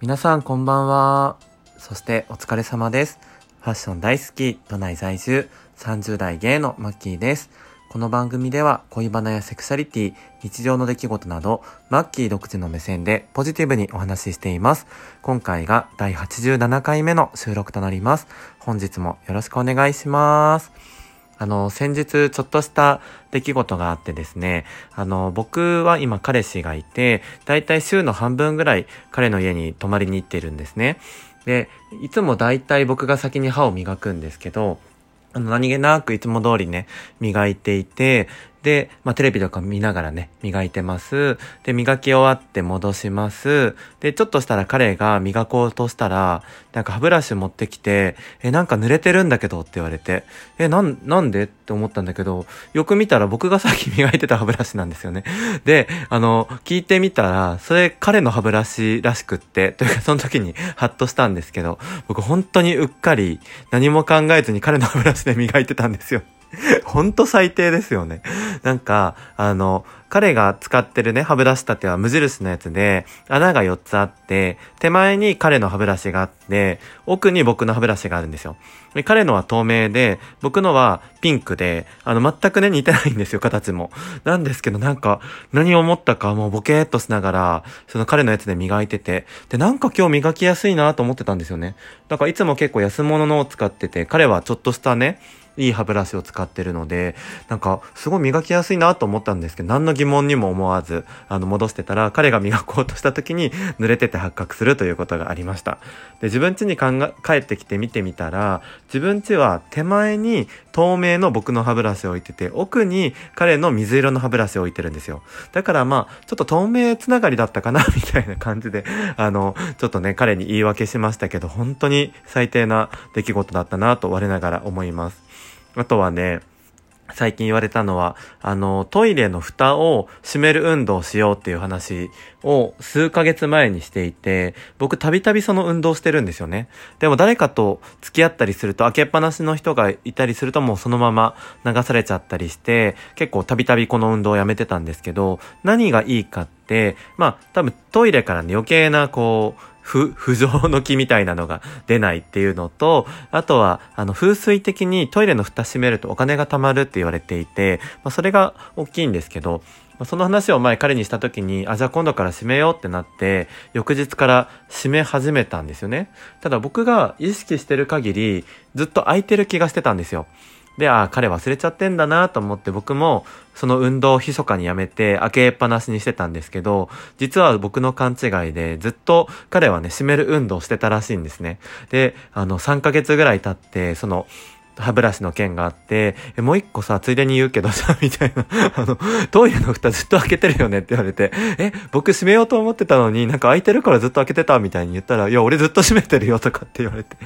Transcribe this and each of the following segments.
皆さんこんばんは。そしてお疲れ様です。ファッション大好き、都内在住、30代芸のマッキーです。この番組では恋バナやセクシャリティ、日常の出来事など、マッキー独自の目線でポジティブにお話ししています。今回が第87回目の収録となります。本日もよろしくお願いします。あの、先日ちょっとした出来事があってですね、あの、僕は今彼氏がいて、だいたい週の半分ぐらい彼の家に泊まりに行ってるんですね。で、いつもだいたい僕が先に歯を磨くんですけど、あの、何気なくいつも通りね、磨いていて、で、まあ、テレビとか見ながらね、磨いてます。で、磨き終わって戻します。で、ちょっとしたら彼が磨こうとしたら、なんか歯ブラシ持ってきて、え、なんか濡れてるんだけどって言われて、え、なん、なんで？って思ったんだけど、よく見たら僕がさっき 磨いてた歯ブラシなんですよね。で、あの、聞いてみたら、それ彼の歯ブラシらしくって、というかその時に ハッとしたんですけど、僕本当にうっかり何も考えずに彼の歯ブラシで磨いてたんですよ。ほんと最低ですよね。なんか、あの、彼が使ってるね、歯ブラシ立ては無印のやつで、穴が4つあって、手前に彼の歯ブラシがあって、奥に僕の歯ブラシがあるんですよ。で彼のは透明で、僕のはピンクで、あの、全くね、似てないんですよ、形も。なんですけど、なんか、何を思ったか、もうボケーっとしながら、その彼のやつで磨いてて、で、なんか今日磨きやすいなと思ってたんですよね。だからいつも結構安物のを使ってて、彼はちょっとしたね、いい歯ブラシを使ってるので、なんか、すごい磨きやすいなと思ったんですけど、何の疑問にも思わず、あの、戻してたら、彼が磨こうとした時に、濡れてて発覚するということがありました。で、自分家に考え、帰ってきて見てみたら、自分家は手前に透明の僕の歯ブラシを置いてて、奥に彼の水色の歯ブラシを置いてるんですよ。だからまあ、ちょっと透明つながりだったかな、みたいな感じで、あの、ちょっとね、彼に言い訳しましたけど、本当に最低な出来事だったなと我ながら思います。あとはね、最近言われたのは、あの、トイレの蓋を閉める運動をしようっていう話を数ヶ月前にしていて、僕たびたびその運動してるんですよね。でも誰かと付き合ったりすると、開けっぱなしの人がいたりするともうそのまま流されちゃったりして、結構たびたびこの運動をやめてたんですけど、何がいいかって、まあ多分トイレからね余計なこう、不、不浄の気みたいなのが出ないっていうのと、あとは、あの、風水的にトイレの蓋閉めるとお金が貯まるって言われていて、まあ、それが大きいんですけど、その話を前彼にした時に、あ、じゃあ今度から閉めようってなって、翌日から閉め始めたんですよね。ただ僕が意識してる限り、ずっと空いてる気がしてたんですよ。で、ああ、彼忘れちゃってんだなと思って僕もその運動を密かにやめて開けっぱなしにしてたんですけど、実は僕の勘違いでずっと彼はね、閉める運動してたらしいんですね。で、あの、3ヶ月ぐらい経って、その、歯ブラシの件があって、え、もう一個さ、ついでに言うけどさ、みたいな、あの、トイレの蓋ずっと開けてるよねって言われて、え、僕閉めようと思ってたのに、なんか開いてるからずっと開けてたみたいに言ったら、いや、俺ずっと閉めてるよとかって言われて、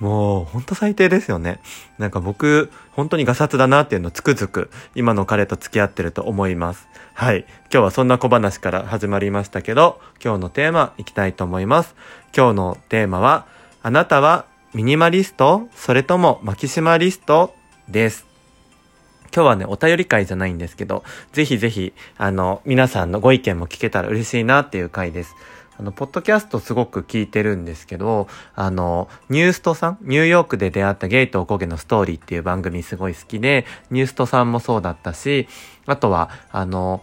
もう、ほんと最低ですよね。なんか僕、本当にガサツだなっていうのをつくづく、今の彼と付き合ってると思います。はい。今日はそんな小話から始まりましたけど、今日のテーマいきたいと思います。今日のテーマは、あなたはミニマリスト？それともマキシマリスト？です。今日はね、お便り会じゃないんですけど、ぜひぜひ、あの、皆さんのご意見も聞けたら嬉しいなっていう回です。あの、ポッドキャストすごく聞いてるんですけど、あの、ニューストさん、ニューヨークで出会ったゲイとおこげのストーリーっていう番組すごい好きで、ニューストさんもそうだったし、あとは、あの、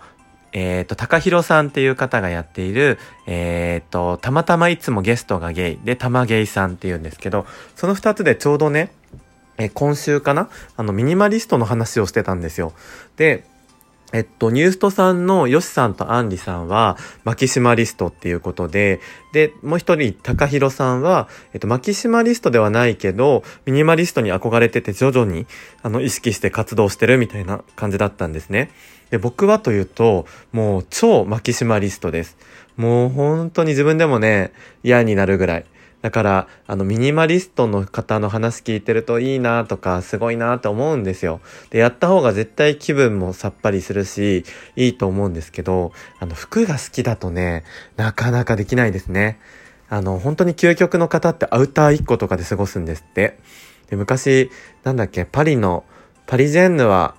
えっ、と、高弘さんっていう方がやっている、えっ、と、たまたまいつもゲストがゲイで、たまゲイさんっていうんですけど、その二つでちょうどね、えー今週かなあの、ミニマリストの話をしてたんですよ。で、えっと、ニューストさんのヨシさんとアンリさんは、マキシマリストっていうことで、で、もう一人、高弘さんは、えっと、マキシマリストではないけど、ミニマリストに憧れてて徐々に、あの、意識して活動してるみたいな感じだったんですね。で、僕はというと、もう超マキシマリストです。もう本当に自分でもね、嫌になるぐらい。だから、あの、ミニマリストの方の話聞いてるといいなとか、すごいなと思うんですよ。で、やった方が絶対気分もさっぱりするし、いいと思うんですけど、あの、服が好きだとね、なかなかできないですね。あの、本当に究極の方ってアウター1個とかで過ごすんですって。で、昔、なんだっけ、パリの、パリジェンヌは、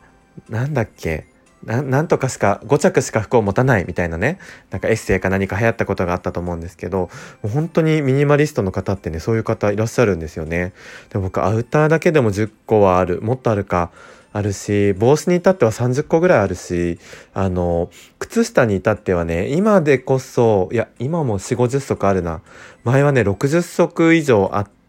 なんだっけ、なんとかしか5着しか服を持たないみたいなね。なんかエッセイか何か流行ったことがあったと思うんですけど本当にミニマリストの方ってねそういう方いらっしゃるんですよね。で僕アウターだけでも10個はある。もっとあるかあるし帽子に至っては30個ぐらいあるしあの靴下に至ってはね今でこそいや今も4 5 0足あるな。前はね60足以上あって、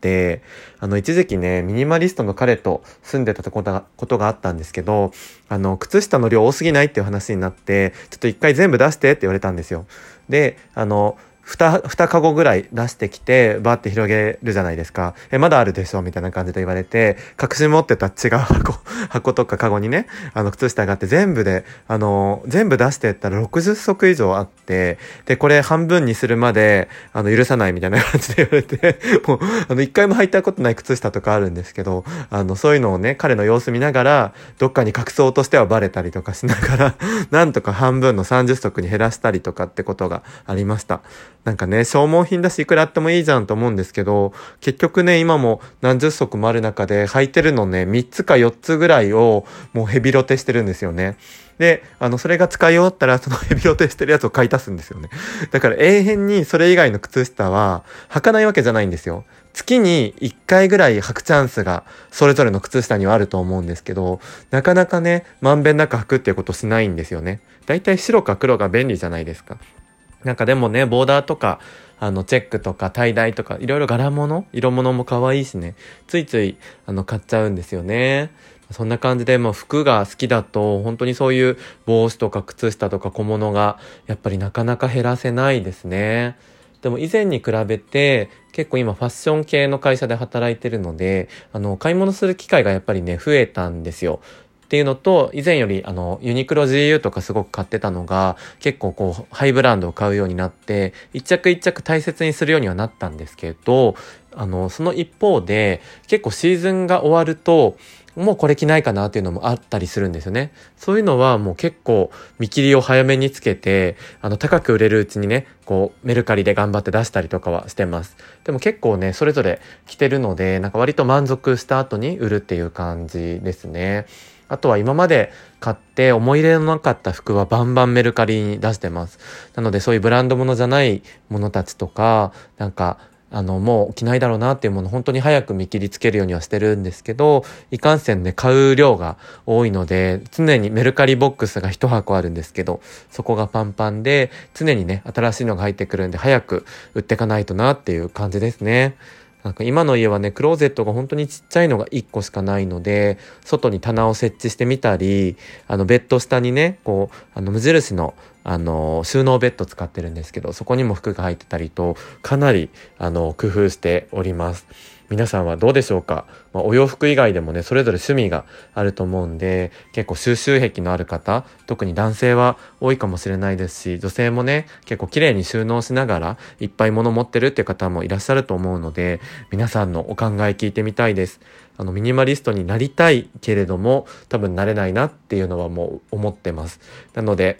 あの、一時期ね、ミニマリストの彼と住んでたことがことがあったんですけど、あの、靴下の量多すぎないっていう話になって、ちょっと一回全部出してって言われたんですよ。で、あの、2、2カゴぐらい出してきて、バーって広げるじゃないですか。え、まだあるでしょみたいな感じで言われて、隠し持ってた違う箱、箱とかカゴにね、あの、靴下があって全部で、あの、全部出してったら60足以上あって、で、これ半分にするまで、あの、許さないみたいな感じで言われて、もう、あの、一回も履いたことない靴下とかあるんですけど、あの、そういうのをね、彼の様子見ながら、どっかに隠そうとしてはバレたりとかしながら、なんとか半分の30足に減らしたりとかってことがありました。なんかね、消耗品だしいくらあってもいいじゃんと思うんですけど、結局ね、今も何十足もある中で履いてるのね、3つか4つぐらいをもうヘビロテしてるんですよね。で、あの、それが使い終わったら、その ヘビロテしてるやつを買い足すんですよね。だから永遠にそれ以外の靴下は履かないわけじゃないんですよ。月に1回ぐらい履くチャンスがそれぞれの靴下にはあると思うんですけど、なかなかね、まんべんなく履くっていうことしないんですよね。だいたい白か黒が便利じゃないですか。なんかでもね、ボーダーとか、あの、チェックとか、タイダイとか、いろいろ柄物色物も可愛いしね、ついつい、あの、買っちゃうんですよね。そんな感じで、まあ、服が好きだと、本当にそういう帽子とか靴下とか小物が、やっぱりなかなか減らせないですね。でも以前に比べて、結構今ファッション系の会社で働いてるので、あの、買い物する機会がやっぱりね、増えたんですよ。っていうのと、以前よりあの、ユニクロ GU とかすごく買ってたのが、結構こう、ハイブランドを買うようになって、一着一着大切にするようにはなったんですけど、あの、その一方で、結構シーズンが終わると、もうこれ着ないかなっていうのもあったりするんですよね。そういうのはもう結構見切りを早めにつけて、あの高く売れるうちにね、こうメルカリで頑張って出したりとかはしてます。でも結構ね、それぞれ着てるので、なんか割と満足した後に売るっていう感じですね。あとは今まで買って思い入れのなかった服はバンバンメルカリに出してます。なのでそういうブランド物じゃないものたちとか、なんかあの、もう着ないだろうなっていうもの本当に早く見切りつけるようにはしてるんですけど、いかんせんね、買う量が多いので、常にメルカリボックスが一箱あるんですけど、そこがパンパンで、常にね、新しいのが入ってくるんで、早く売ってかないとなっていう感じですね。なんか今の家はね、クローゼットが本当にちっちゃいのが1個しかないので、外に棚を設置してみたり、あの、ベッド下にね、こう、あの、無印の、あの、収納ベッド使ってるんですけど、そこにも服が入ってたりと、かなり、あの、工夫しております。皆さんはどうでしょうか、まあ、お洋服以外でもね、それぞれ趣味があると思うんで、結構収集癖のある方、特に男性は多いかもしれないですし、女性もね、結構綺麗に収納しながらいっぱい物持ってるっていう方もいらっしゃると思うので、皆さんのお考え聞いてみたいです。あの、ミニマリストになりたいけれども、多分なれないなっていうのはもう思ってます。なので、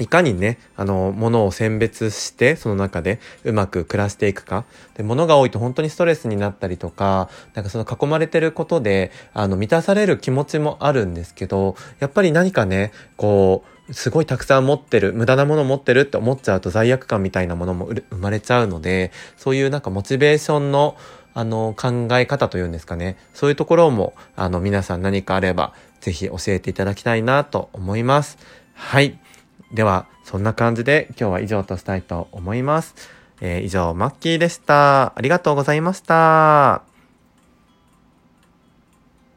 いかにね、あの、物を選別して、その中でうまく暮らしていくか。で、物が多いと本当にストレスになったりとか、なんかその囲まれてることで、あの、満たされる気持ちもあるんですけど、やっぱり何かね、こう、すごいたくさん持ってる、無駄なもの持ってるって思っちゃうと罪悪感みたいなものも生まれちゃうので、そういうなんかモチベーションの、あの、考え方というんですかね。そういうところも、あの、皆さん何かあれば、ぜひ教えていただきたいなと思います。はい。では、そんな感じで今日は以上としたいと思います。えー、以上、マッキーでした。ありがとうございました。